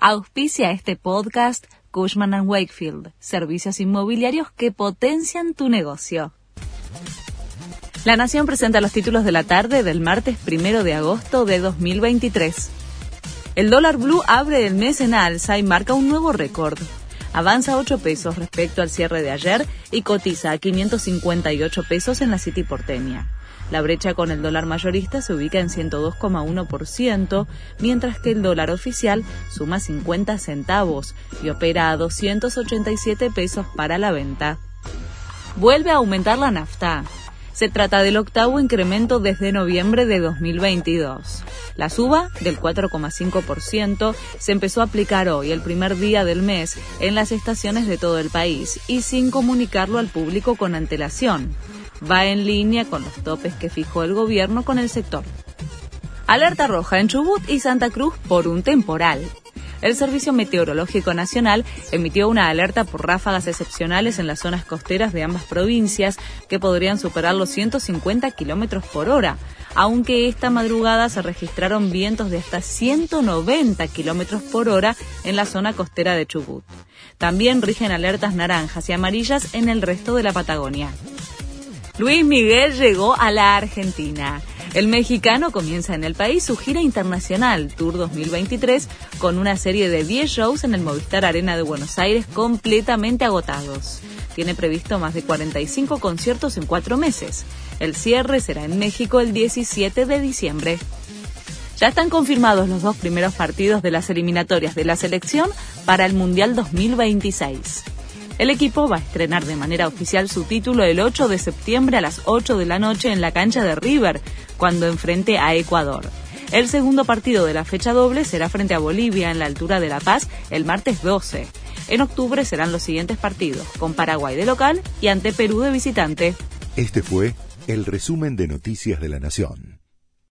Auspicia este podcast Cushman ⁇ Wakefield, servicios inmobiliarios que potencian tu negocio. La Nación presenta los títulos de la tarde del martes primero de agosto de 2023. El dólar blue abre el mes en alza y marca un nuevo récord. Avanza 8 pesos respecto al cierre de ayer y cotiza a 558 pesos en la City porteña. La brecha con el dólar mayorista se ubica en 102,1%, mientras que el dólar oficial suma 50 centavos y opera a 287 pesos para la venta. Vuelve a aumentar la nafta. Se trata del octavo incremento desde noviembre de 2022. La suba del 4,5% se empezó a aplicar hoy, el primer día del mes, en las estaciones de todo el país y sin comunicarlo al público con antelación va en línea con los topes que fijó el gobierno con el sector. Alerta roja en Chubut y Santa Cruz por un temporal. El Servicio Meteorológico Nacional emitió una alerta por ráfagas excepcionales en las zonas costeras de ambas provincias que podrían superar los 150 kilómetros por hora, aunque esta madrugada se registraron vientos de hasta 190 kilómetros por hora en la zona costera de Chubut. También rigen alertas naranjas y amarillas en el resto de la Patagonia. Luis Miguel llegó a la Argentina. El mexicano comienza en el país su gira internacional Tour 2023 con una serie de 10 shows en el Movistar Arena de Buenos Aires completamente agotados. Tiene previsto más de 45 conciertos en cuatro meses. El cierre será en México el 17 de diciembre. Ya están confirmados los dos primeros partidos de las eliminatorias de la selección para el Mundial 2026. El equipo va a estrenar de manera oficial su título el 8 de septiembre a las 8 de la noche en la cancha de River, cuando enfrente a Ecuador. El segundo partido de la fecha doble será frente a Bolivia en la altura de La Paz el martes 12. En octubre serán los siguientes partidos, con Paraguay de local y ante Perú de visitante. Este fue el resumen de Noticias de la Nación.